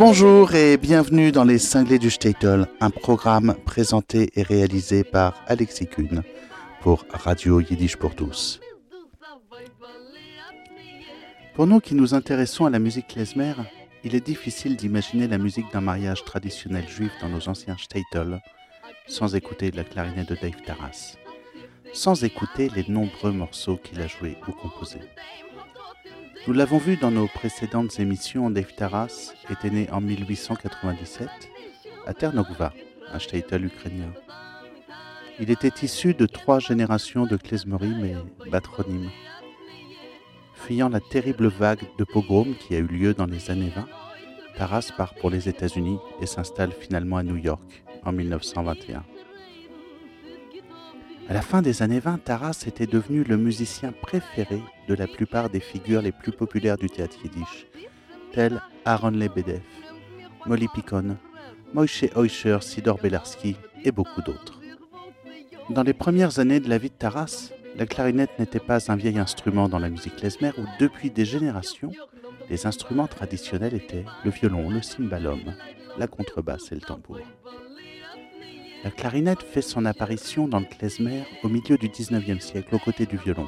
Bonjour et bienvenue dans Les Cinglés du Statel, un programme présenté et réalisé par Alexis Kuhn pour Radio Yiddish pour tous. Pour nous qui nous intéressons à la musique klezmer, il est difficile d'imaginer la musique d'un mariage traditionnel juif dans nos anciens Statel sans écouter la clarinette de Dave Taras, sans écouter les nombreux morceaux qu'il a joués ou composés. Nous l'avons vu dans nos précédentes émissions, Dave Taras était né en 1897 à Ternogva, un shtetl ukrainien. Il était issu de trois générations de klezmerim et batronymes. Fuyant la terrible vague de pogrom qui a eu lieu dans les années 20, Taras part pour les États-Unis et s'installe finalement à New York en 1921. À la fin des années 20, Taras était devenu le musicien préféré de la plupart des figures les plus populaires du théâtre yiddish, tels Aaron Lebedev, Molly Picon, Moïse Heuscher, Sidor Belarski et beaucoup d'autres. Dans les premières années de la vie de Taras, la clarinette n'était pas un vieil instrument dans la musique klezmer où depuis des générations, les instruments traditionnels étaient le violon, le cymbalum, la contrebasse et le tambour. La clarinette fait son apparition dans le klezmer au milieu du XIXe siècle aux côtés du violon.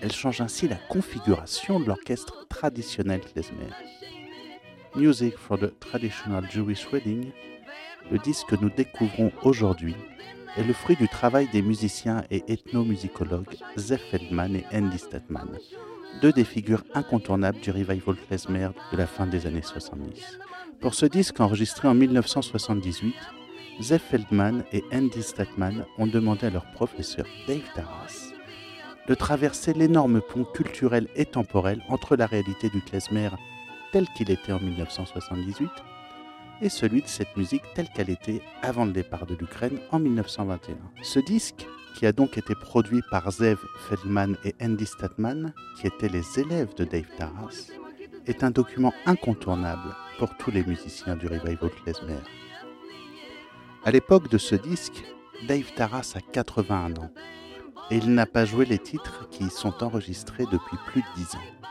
Elle change ainsi la configuration de l'orchestre traditionnel klezmer. Music for the Traditional Jewish Wedding, le disque que nous découvrons aujourd'hui, est le fruit du travail des musiciens et ethnomusicologues Zef Feldman et Andy Statman, deux des figures incontournables du revival klezmer de la fin des années 70. Pour ce disque enregistré en 1978, Zef Feldman et Andy Statman ont demandé à leur professeur Dave Taras de traverser l'énorme pont culturel et temporel entre la réalité du klezmer tel qu'il était en 1978 et celui de cette musique telle qu'elle était avant le départ de l'Ukraine en 1921. Ce disque, qui a donc été produit par Zev Feldman et Andy Statman, qui étaient les élèves de Dave Taras, est un document incontournable pour tous les musiciens du revival klezmer. À l'époque de ce disque, Dave Taras a 81 ans et il n'a pas joué les titres qui y sont enregistrés depuis plus de 10 ans.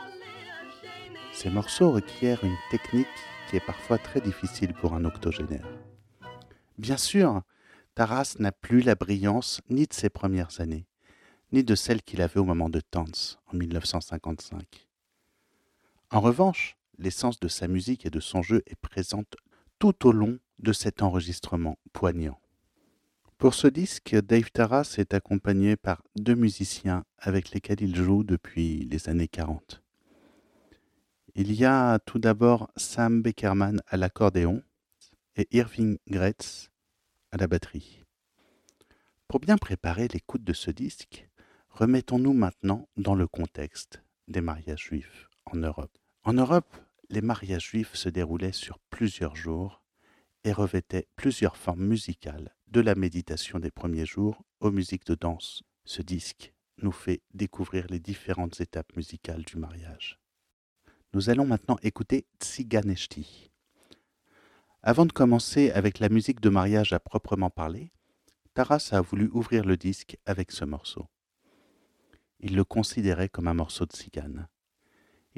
Ces morceaux requièrent une technique qui est parfois très difficile pour un octogénaire. Bien sûr, Taras n'a plus la brillance ni de ses premières années, ni de celle qu'il avait au moment de Tanz en 1955. En revanche, l'essence de sa musique et de son jeu est présente tout au long de cet enregistrement poignant. Pour ce disque, Dave Taras est accompagné par deux musiciens avec lesquels il joue depuis les années 40. Il y a tout d'abord Sam Beckerman à l'accordéon et Irving Gretz à la batterie. Pour bien préparer l'écoute de ce disque, remettons-nous maintenant dans le contexte des mariages juifs en Europe. En Europe, les mariages juifs se déroulaient sur plusieurs jours et revêtaient plusieurs formes musicales, de la méditation des premiers jours aux musiques de danse. Ce disque nous fait découvrir les différentes étapes musicales du mariage. Nous allons maintenant écouter Tsiganeshti. Avant de commencer avec la musique de mariage à proprement parler, Taras a voulu ouvrir le disque avec ce morceau. Il le considérait comme un morceau de tzigane.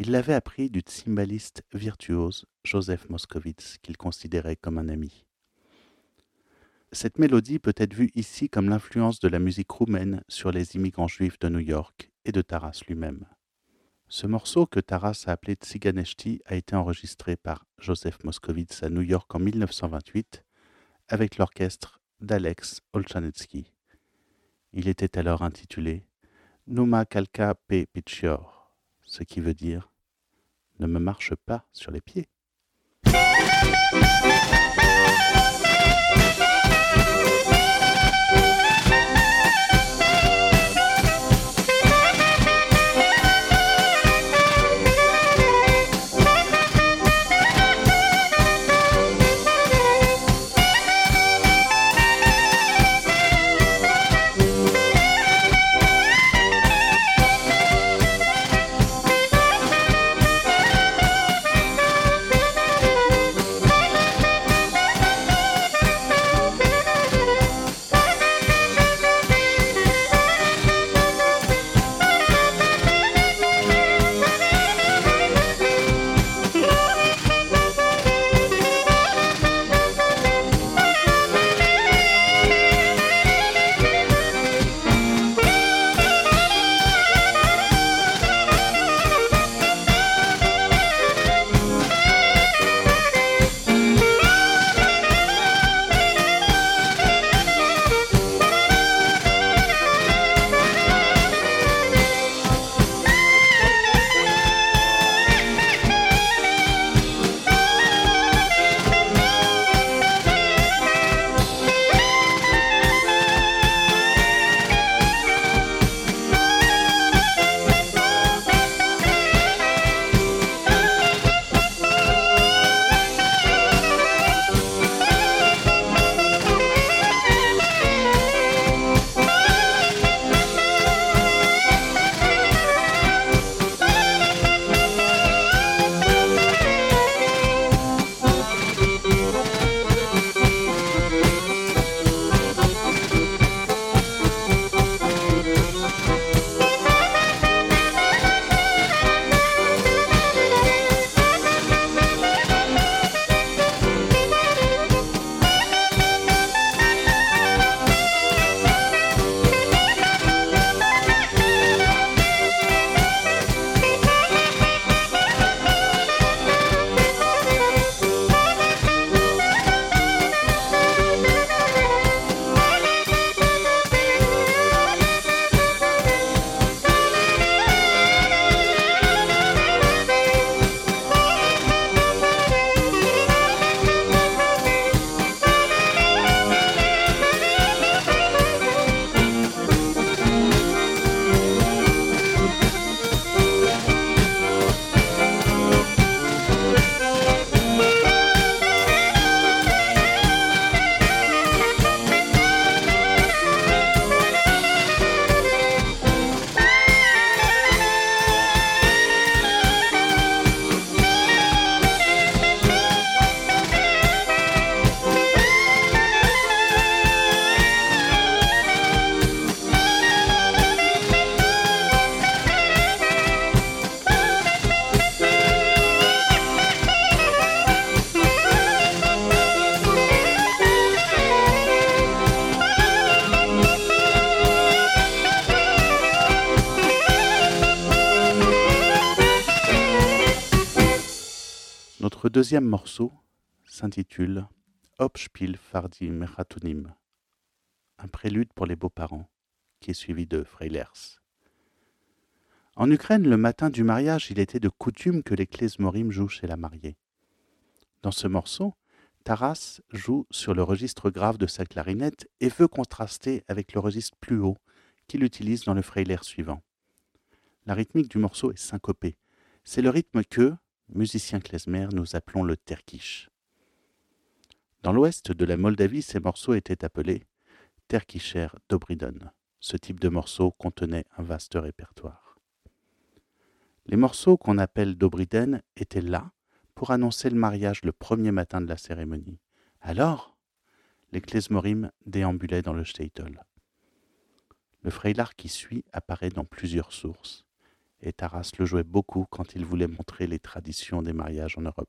Il l'avait appris du cymbaliste virtuose Joseph Moskowitz, qu'il considérait comme un ami. Cette mélodie peut être vue ici comme l'influence de la musique roumaine sur les immigrants juifs de New York et de Taras lui-même. Ce morceau que Taras a appelé Tsiganeshti a été enregistré par Joseph Moskowitz à New York en 1928 avec l'orchestre d'Alex Olchanetsky. Il était alors intitulé Numa Kalka Pe Pichior ce qui veut dire ne me marche pas sur les pieds. Deuxième morceau s'intitule Hauptspiel Fardi Meratonim, un prélude pour les beaux-parents, qui est suivi de Freilers. En Ukraine, le matin du mariage, il était de coutume que les klezmorim jouent chez la mariée. Dans ce morceau, Taras joue sur le registre grave de sa clarinette et veut contraster avec le registre plus haut qu'il utilise dans le Freiler suivant. La rythmique du morceau est syncopée. C'est le rythme que, musicien klezmer, nous appelons le terkish. Dans l'ouest de la Moldavie, ces morceaux étaient appelés terkisher dobriden. Ce type de morceau contenait un vaste répertoire. Les morceaux qu'on appelle dobriden étaient là pour annoncer le mariage le premier matin de la cérémonie. Alors, les klezmorim déambulaient dans le shtetl. Le Freilar qui suit apparaît dans plusieurs sources, et Taras le jouait beaucoup quand il voulait montrer les traditions des mariages en Europe.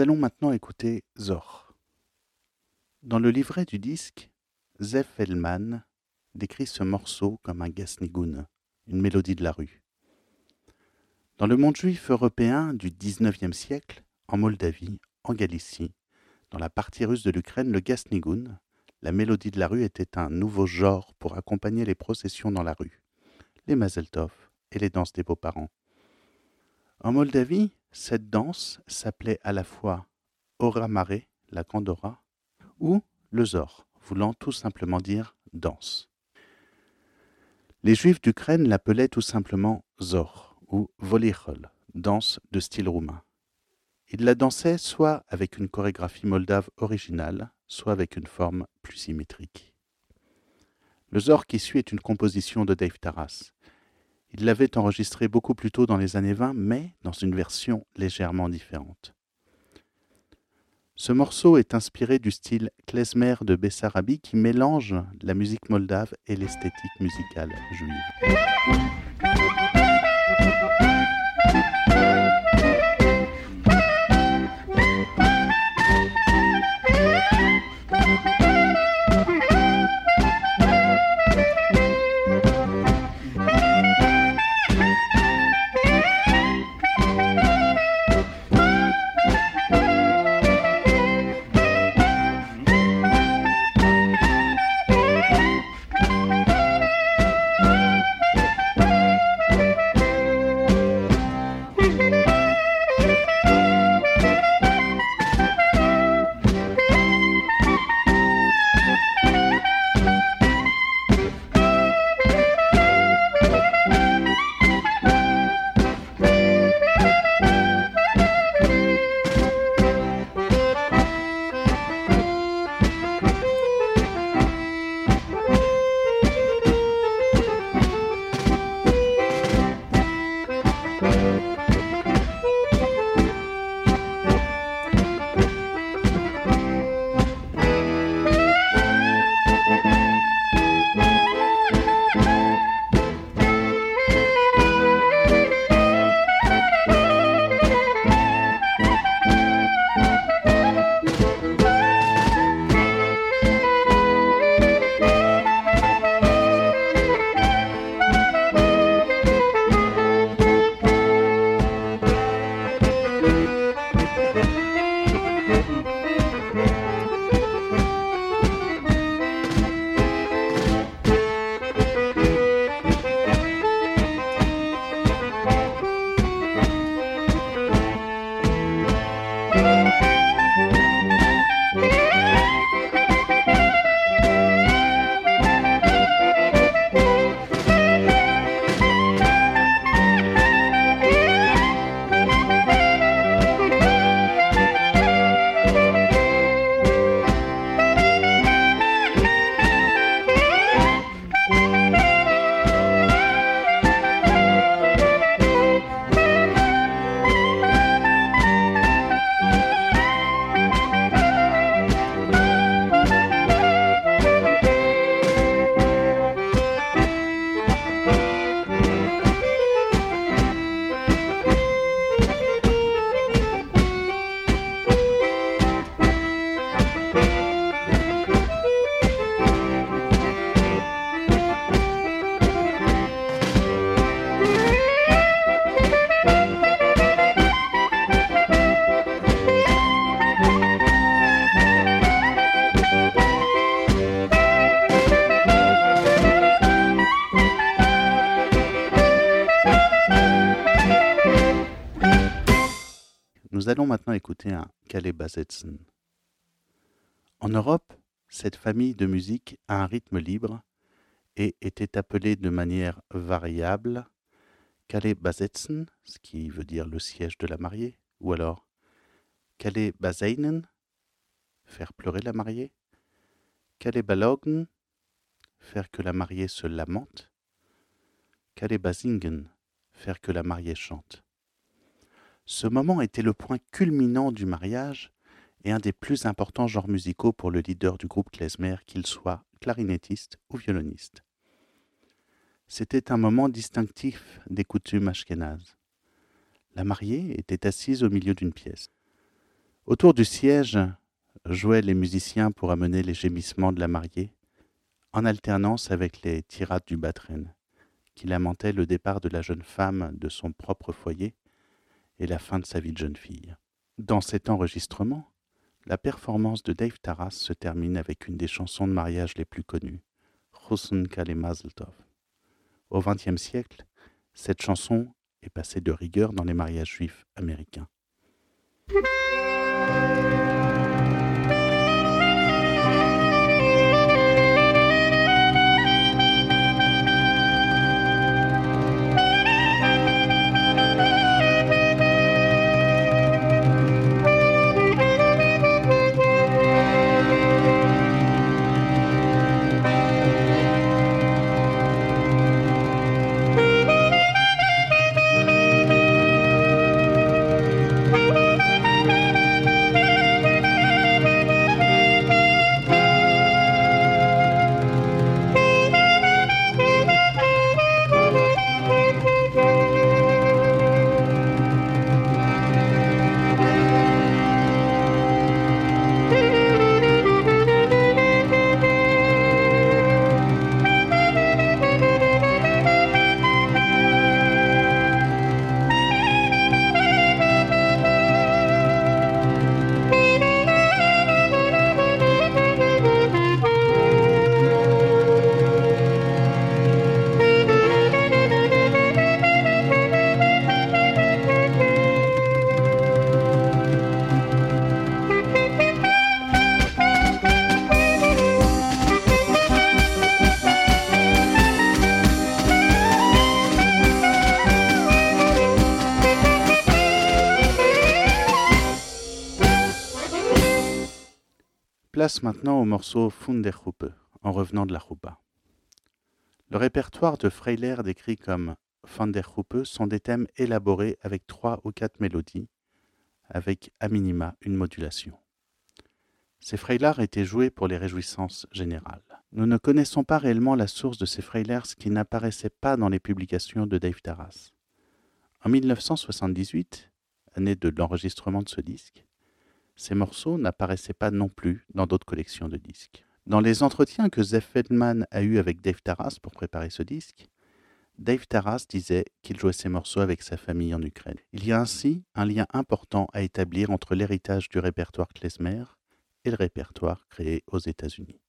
Allons maintenant écouter Zor. Dans le livret du disque, Zef Hellman décrit ce morceau comme un gasnigoun, une mélodie de la rue. Dans le monde juif européen du XIXe siècle, en Moldavie, en Galicie, dans la partie russe de l'Ukraine, le gasnigoun, la mélodie de la rue, était un nouveau genre pour accompagner les processions dans la rue, les mazeltov et les danses des beaux-parents. En Moldavie, cette danse s'appelait à la fois Oramare, la Kandora, ou le Zor, voulant tout simplement dire danse. Les Juifs d'Ukraine l'appelaient tout simplement Zor ou Volichol, danse de style roumain. Ils la dansaient soit avec une chorégraphie moldave originale, soit avec une forme plus symétrique. Le Zor qui suit est une composition de Dave Taras. Il l'avait enregistré beaucoup plus tôt dans les années 20, mais dans une version légèrement différente. Ce morceau est inspiré du style klezmer de Bessarabi qui mélange la musique moldave et l'esthétique musicale juive. En Europe, cette famille de musique a un rythme libre et était appelée de manière variable Calais ce qui veut dire le siège de la mariée, ou alors Calais faire pleurer la mariée, Calais Balogen, faire que la mariée se lamente, Calais faire que la mariée chante. Ce moment était le point culminant du mariage et un des plus importants genres musicaux pour le leader du groupe klezmer, qu'il soit clarinettiste ou violoniste. C'était un moment distinctif des coutumes ashkénazes. La mariée était assise au milieu d'une pièce. Autour du siège jouaient les musiciens pour amener les gémissements de la mariée, en alternance avec les tirades du batren, qui lamentaient le départ de la jeune femme de son propre foyer et la fin de sa vie de jeune fille. Dans cet enregistrement, la performance de Dave Taras se termine avec une des chansons de mariage les plus connues, Russen Kale Mazeltov. Au XXe siècle, cette chanson est passée de rigueur dans les mariages juifs américains. Place maintenant au morceau Funderhuppe, en revenant de la Rupa. Le répertoire de Freiler décrit comme Funderhuppe sont des thèmes élaborés avec trois ou quatre mélodies, avec à minima une modulation. Ces Freilers étaient joués pour les réjouissances générales. Nous ne connaissons pas réellement la source de ces Freilers qui n'apparaissaient pas dans les publications de Dave Taras. En 1978, année de l'enregistrement de ce disque, ces morceaux n'apparaissaient pas non plus dans d'autres collections de disques. Dans les entretiens que Zef Feldman a eus avec Dave Taras pour préparer ce disque, Dave Taras disait qu'il jouait ces morceaux avec sa famille en Ukraine. Il y a ainsi un lien important à établir entre l'héritage du répertoire klezmer et le répertoire créé aux États-Unis.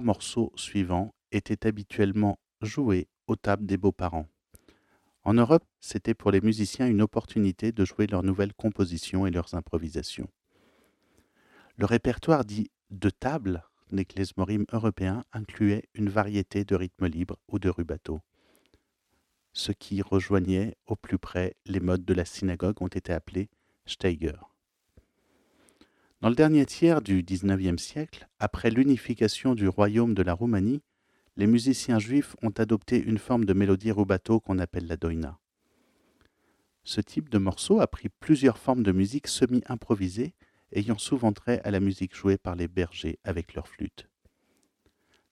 Morceaux suivants étaient habituellement joués aux tables des beaux-parents. En Europe, c'était pour les musiciens une opportunité de jouer leurs nouvelles compositions et leurs improvisations. Le répertoire dit de table des klezmorim européens incluait une variété de rythmes libres ou de rubato. Ce qui rejoignait au plus près les modes de la synagogue ont été appelés Steiger. Dans le dernier tiers du XIXe siècle, après l'unification du royaume de la Roumanie, les musiciens juifs ont adopté une forme de mélodie rubato qu'on appelle la doina. Ce type de morceau a pris plusieurs formes de musique semi-improvisée, ayant souvent trait à la musique jouée par les bergers avec leurs flûtes.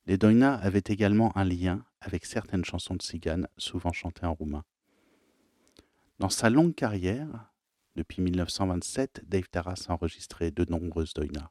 Les doina avaient également un lien avec certaines chansons de Sigan, souvent chantées en roumain. Dans sa longue carrière, depuis 1927, Dave Taras a enregistré de nombreuses doinas.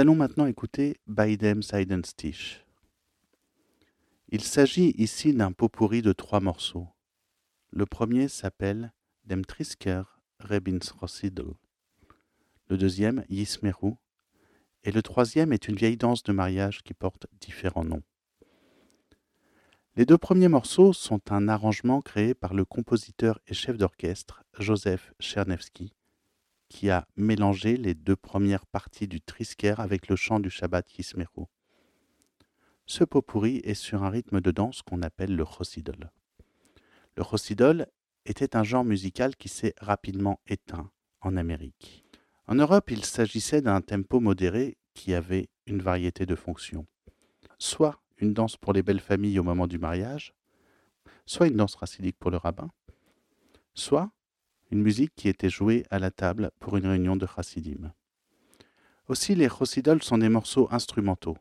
Allons maintenant écouter Beidem Seidenstich. Il s'agit ici d'un pot pourri de trois morceaux. Le premier s'appelle Dem Trisker Rebins Rossidl. Le deuxième, Yismeru. Et le troisième est une vieille danse de mariage qui porte différents noms. Les deux premiers morceaux sont un arrangement créé par le compositeur et chef d'orchestre Joseph Chernevski, qui a mélangé les deux premières parties du Trisker avec le chant du Shabbat Yismeru. Ce pot pourri est sur un rythme de danse qu'on appelle le Chosidol. Le Chosidol était un genre musical qui s'est rapidement éteint en Amérique. En Europe, il s'agissait d'un tempo modéré qui avait une variété de fonctions. Soit une danse pour les belles familles au moment du mariage, soit une danse racidique pour le rabbin, soit une musique qui était jouée à la table pour une réunion de chassidim. Aussi, les chosidols sont des morceaux instrumentaux,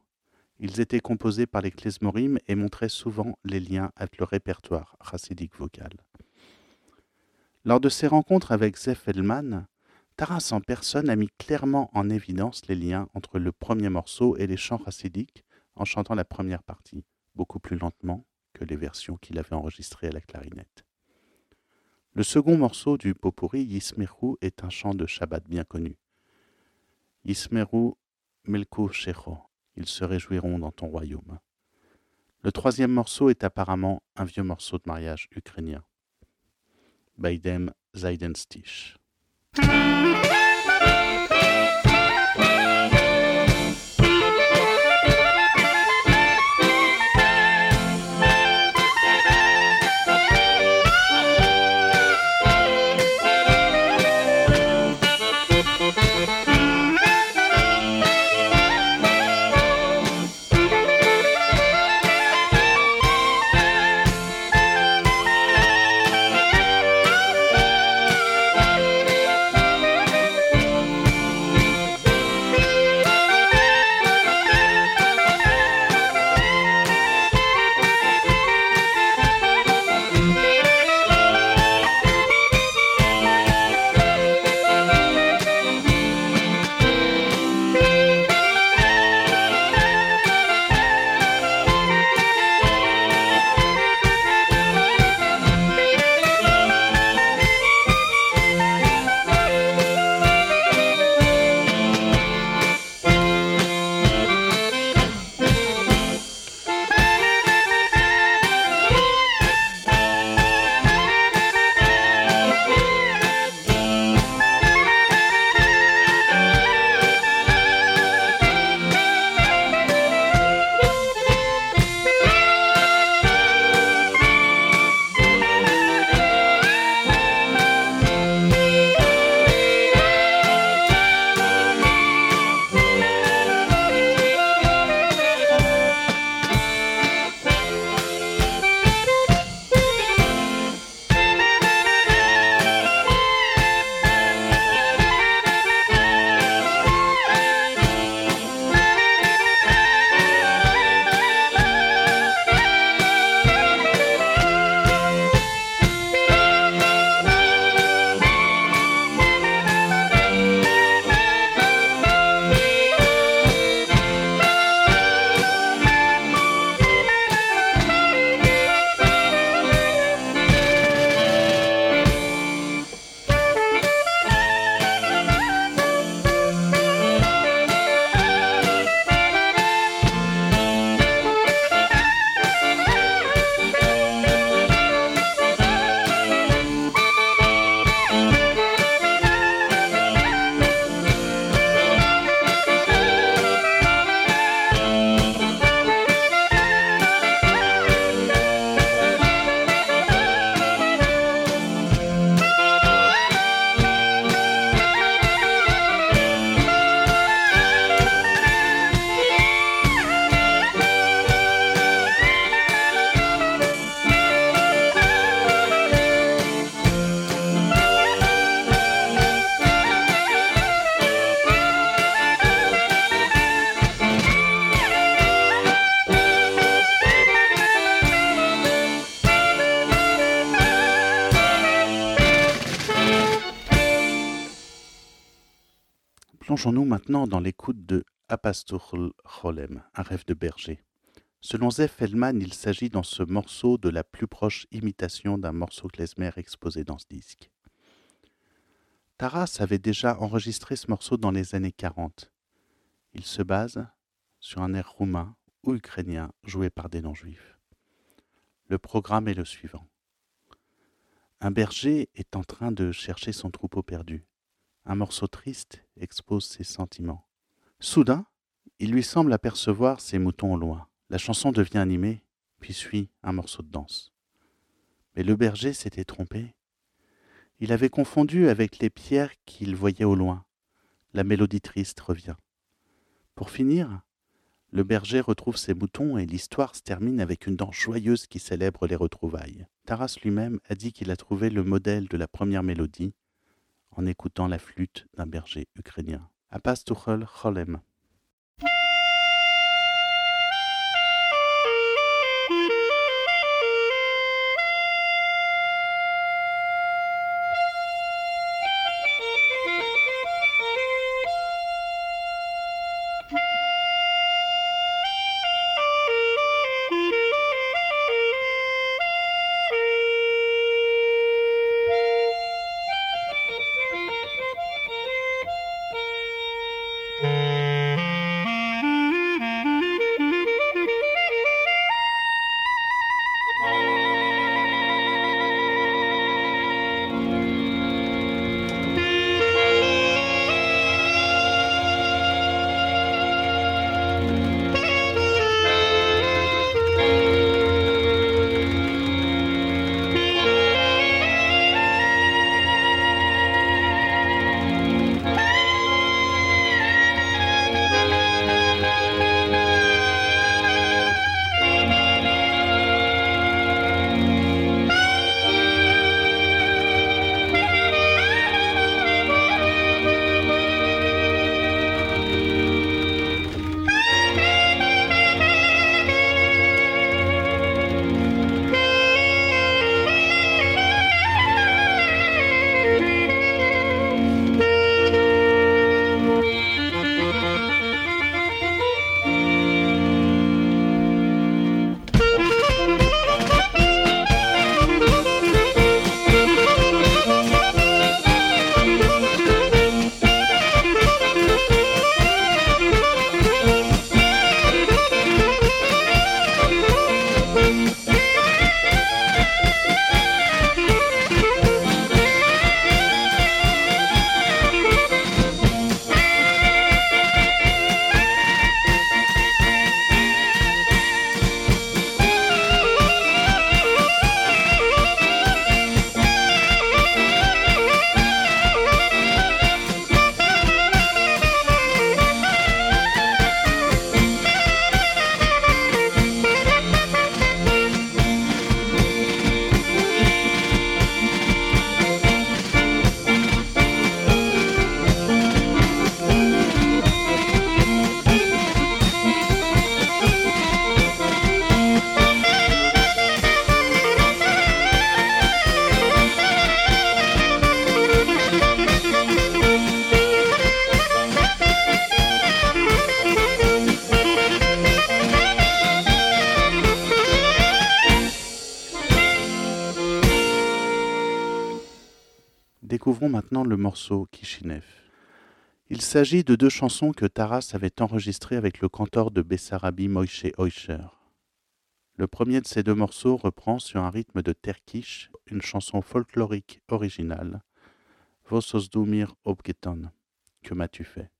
ils étaient composés par les klezmorim et montraient souvent les liens avec le répertoire chassidique vocal. Lors de ses rencontres avec Zef Elman, Taras en personne a mis clairement en évidence les liens entre le premier morceau et les chants chassidiques en chantant la première partie, beaucoup plus lentement que les versions qu'il avait enregistrées à la clarinette. Le second morceau du Popuri, Yismeru, est un chant de Shabbat bien connu. Yismeru Melko Shecho, ils se réjouiront dans ton royaume. Le troisième morceau est apparemment un vieux morceau de mariage ukrainien. Baidem Zaidenstich. Plongeons-nous maintenant dans l'écoute de Apastuchel Cholem, un rêve de berger. Selon Zef Feldman, il s'agit dans ce morceau de la plus proche imitation d'un morceau klezmer exposé dans ce disque. Taras avait déjà enregistré ce morceau dans les années 40. Il se base sur un air roumain ou ukrainien joué par des non-juifs. Le programme est le suivant. Un berger est en train de chercher son troupeau perdu. Un morceau triste expose ses sentiments. Soudain, il lui semble apercevoir ses moutons au loin. La chanson devient animée, puis suit un morceau de danse. Mais le berger s'était trompé. Il avait confondu avec les pierres qu'il voyait au loin. La mélodie triste revient. Pour finir, le berger retrouve ses moutons et l'histoire se termine avec une danse joyeuse qui célèbre les retrouvailles. Taras lui-même a dit qu'il a trouvé le modèle de la première mélodie en écoutant la flûte d'un berger ukrainien. Apas Tuchel Cholem. Le morceau Kishinev. Il s'agit de deux chansons que Taras avait enregistrées avec le cantor de Bessarabie Moïse Oischer. Le premier de ces deux morceaux reprend sur un rythme de terkish une chanson folklorique originale, Vososdumir Obgeton, que m'as-tu fait?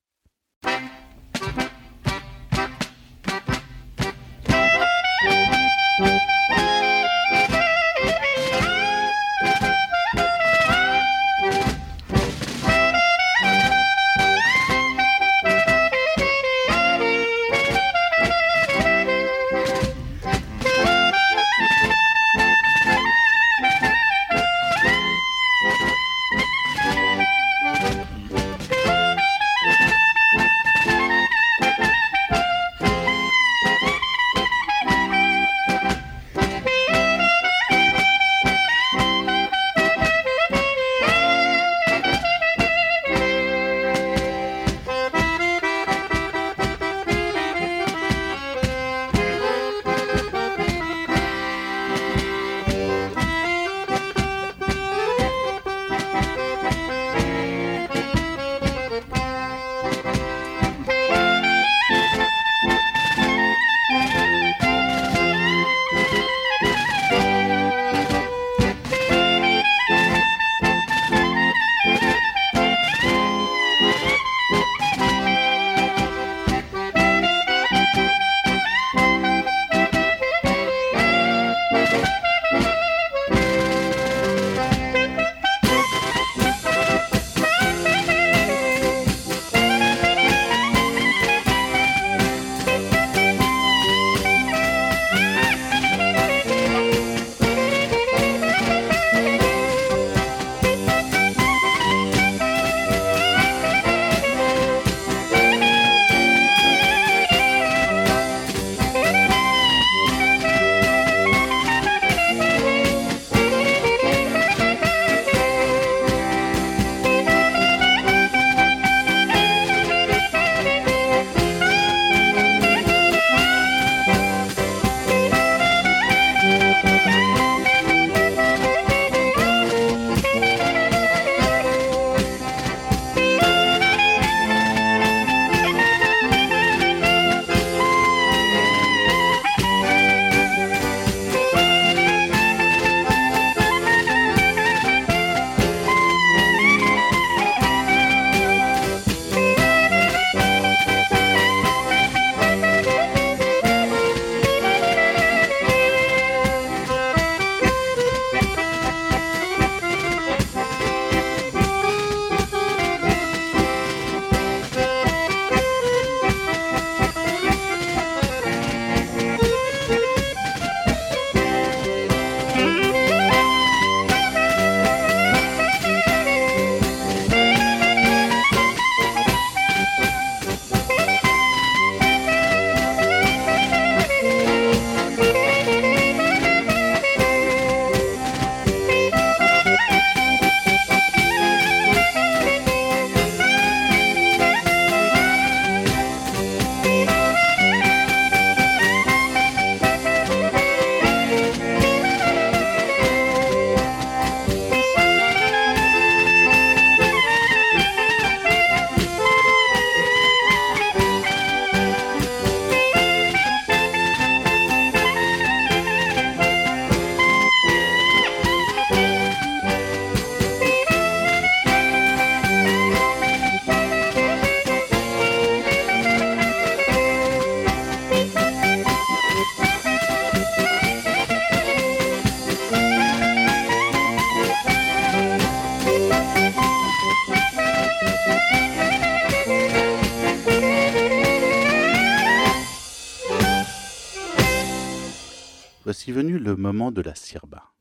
De la sirba.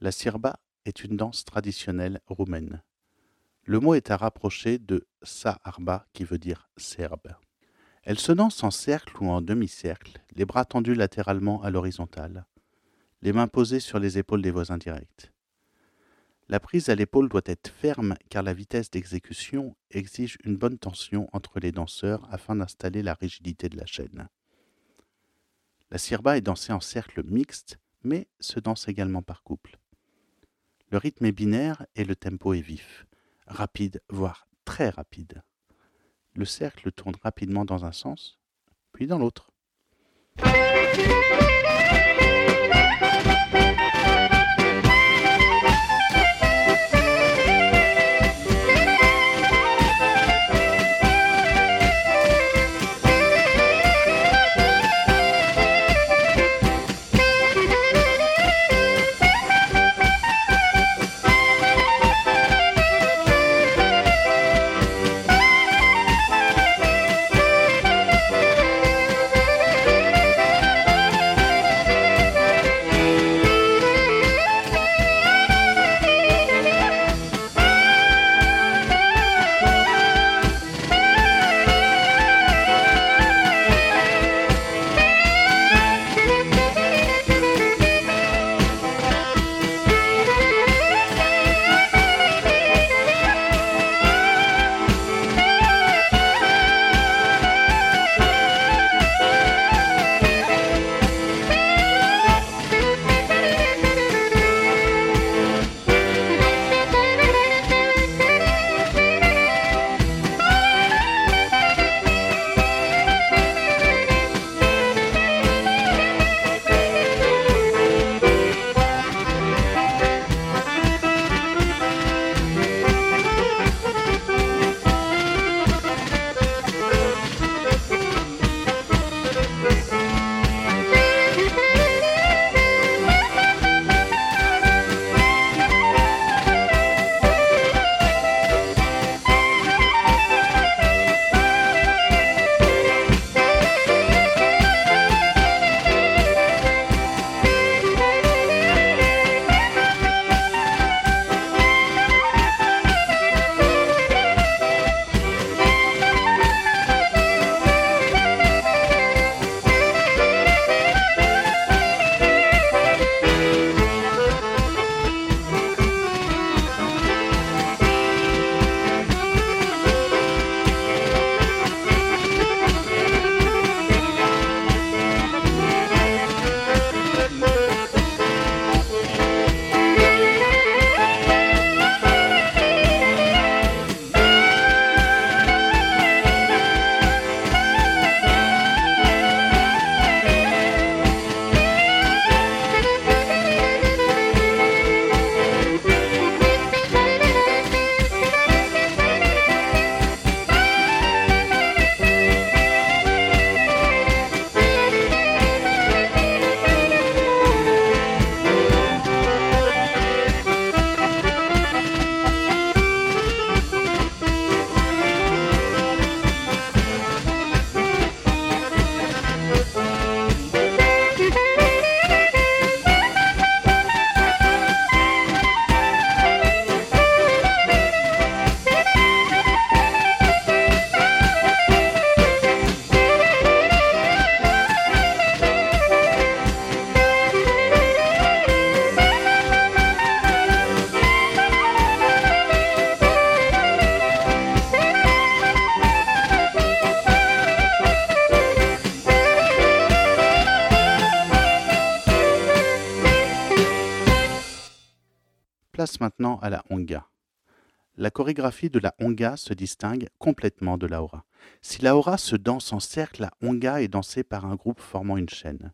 La sirba est une danse traditionnelle roumaine. Le mot est à rapprocher de sa-arba qui veut dire serbe. Elle se danse en cercle ou en demi-cercle, les bras tendus latéralement à l'horizontale, les mains posées sur les épaules des voisins directs. La prise à l'épaule doit être ferme car la vitesse d'exécution exige une bonne tension entre les danseurs afin d'installer la rigidité de la chaîne. La sirba est dansée en cercle mixte, mais se danse également par couple. Le rythme est binaire et le tempo est vif, rapide, voire très rapide. Le cercle tourne rapidement dans un sens, puis dans l'autre. Maintenant à la honga. La chorégraphie de la honga se distingue complètement de la. Si la se danse en cercle, la honga est dansée par un groupe formant une chaîne.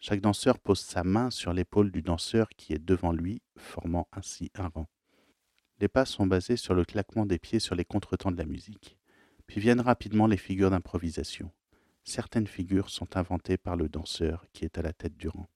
Chaque danseur pose sa main sur l'épaule du danseur qui est devant lui, formant ainsi un rang. Les pas sont basés sur le claquement des pieds sur les contretemps de la musique. Puis viennent rapidement les figures d'improvisation. Certaines figures sont inventées par le danseur qui est à la tête du rang.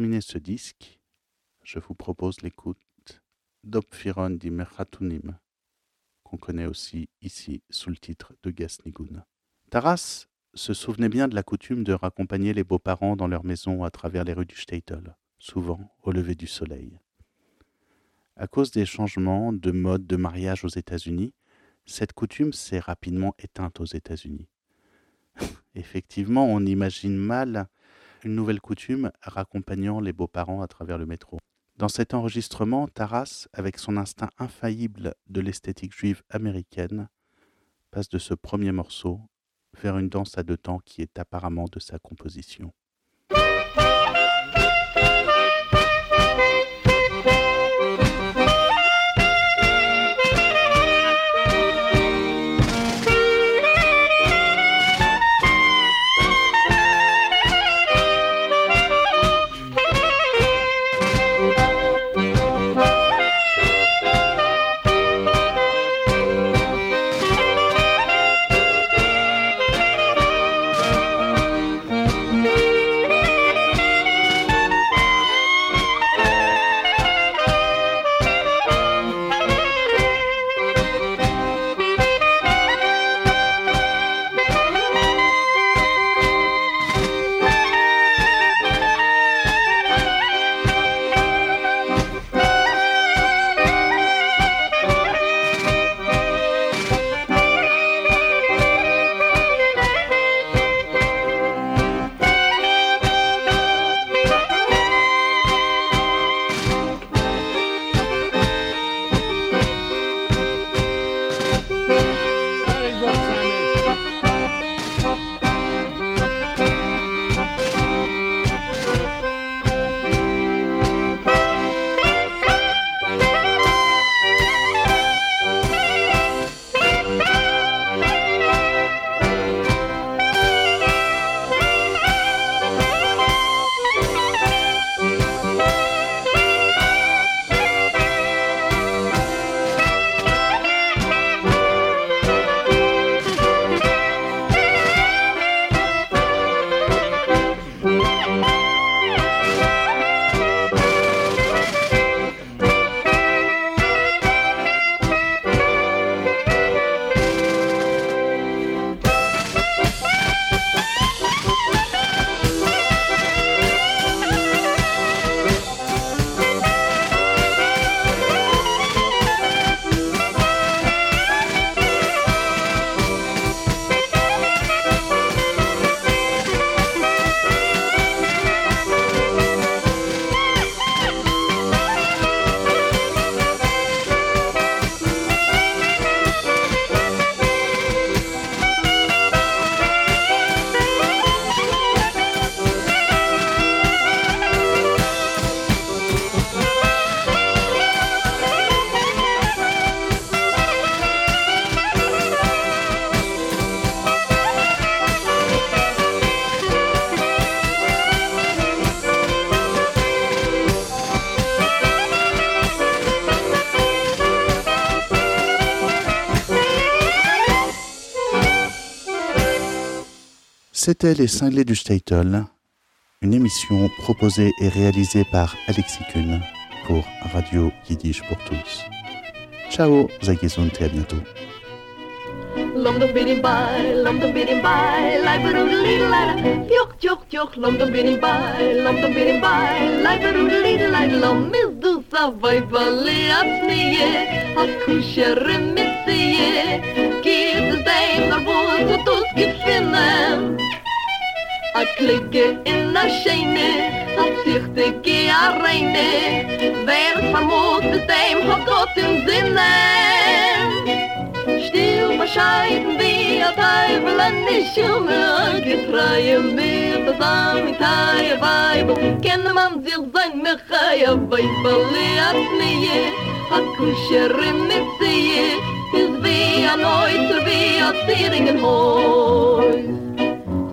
Terminer ce disque, je vous propose l'écoute d'Opfiron di Merchatunim, qu'on connaît aussi ici sous le titre de Gasnigun. Taras se souvenait bien de la coutume de raccompagner les beaux-parents dans leur maison à travers les rues du Statel, souvent au lever du soleil. À cause des changements de mode de mariage aux États-Unis, cette coutume s'est rapidement éteinte aux États-Unis. Effectivement, on imagine mal une nouvelle coutume raccompagnant les beaux-parents à travers le métro. Dans cet enregistrement, Taras, avec son instinct infaillible de l'esthétique juive américaine, passe de ce premier morceau vers une danse à deux temps qui est apparemment de sa composition. C'était Les Cinglés du Statel, une émission proposée et réalisée par Alexis Kuhn pour Radio Yiddish pour tous. Ciao, Zagizund et à bientôt. Klikke in a scheine, a zichtige a reine, wer vermut mit dem hat Gott im Sinne. Still bescheiden wie a Teufel an die Schumme, getreue mir das am in Teie Weibel, kenne man sich sein Mechai, a Weibel liat nie, a kusherin mit sie, is wie a Neuter, wie a Zieringen Häus.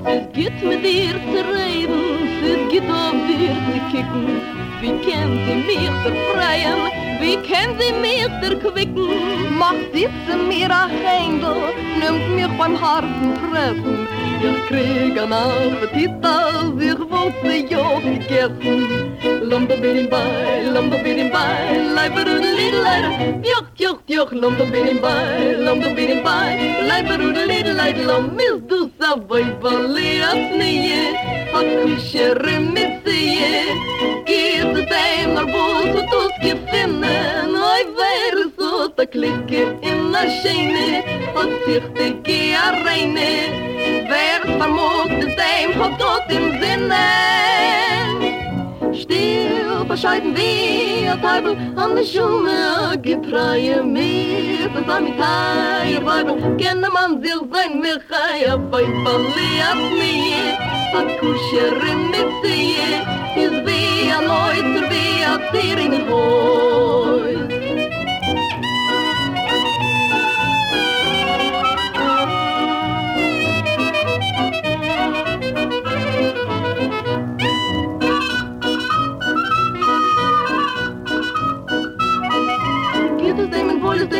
Es geht mit dir zu reden, es geht auf dir zu kicken. Wie kennt sie mich befreien, wie kennt sie mich erquicken? Mach sitze mir a Händel, nimmt mich beim harten Treffen, ihr kriegen auf Appetit, als ich wollte joch gessen. Lombo bin im Bein, Lombo bin im leiber und Lidleider, joch, joch, joch, Lombo bin im Bein, Lombo bin im leiber und Lidleider, Lombo ist du so weit, weil ihr es nie, hat mich hier im Mitzie, geht es ein, aber wo es wird oi, wer so, da klicke in der Schiene, hat sich die Gehe reine, vermut des dem von tot im Sinne. Still verscheiden wir, Teufel, an der Schumme, gepreie mir, das am Itai, Teufel, kenne man sich sein, mir chai, aber verliert mir, hat Kuscherin mit sie, ist wie ein Leuter, wie ein Tier in den Hohen.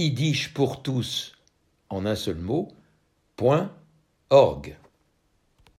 www.yiddishpourtous en un seul mot, point org.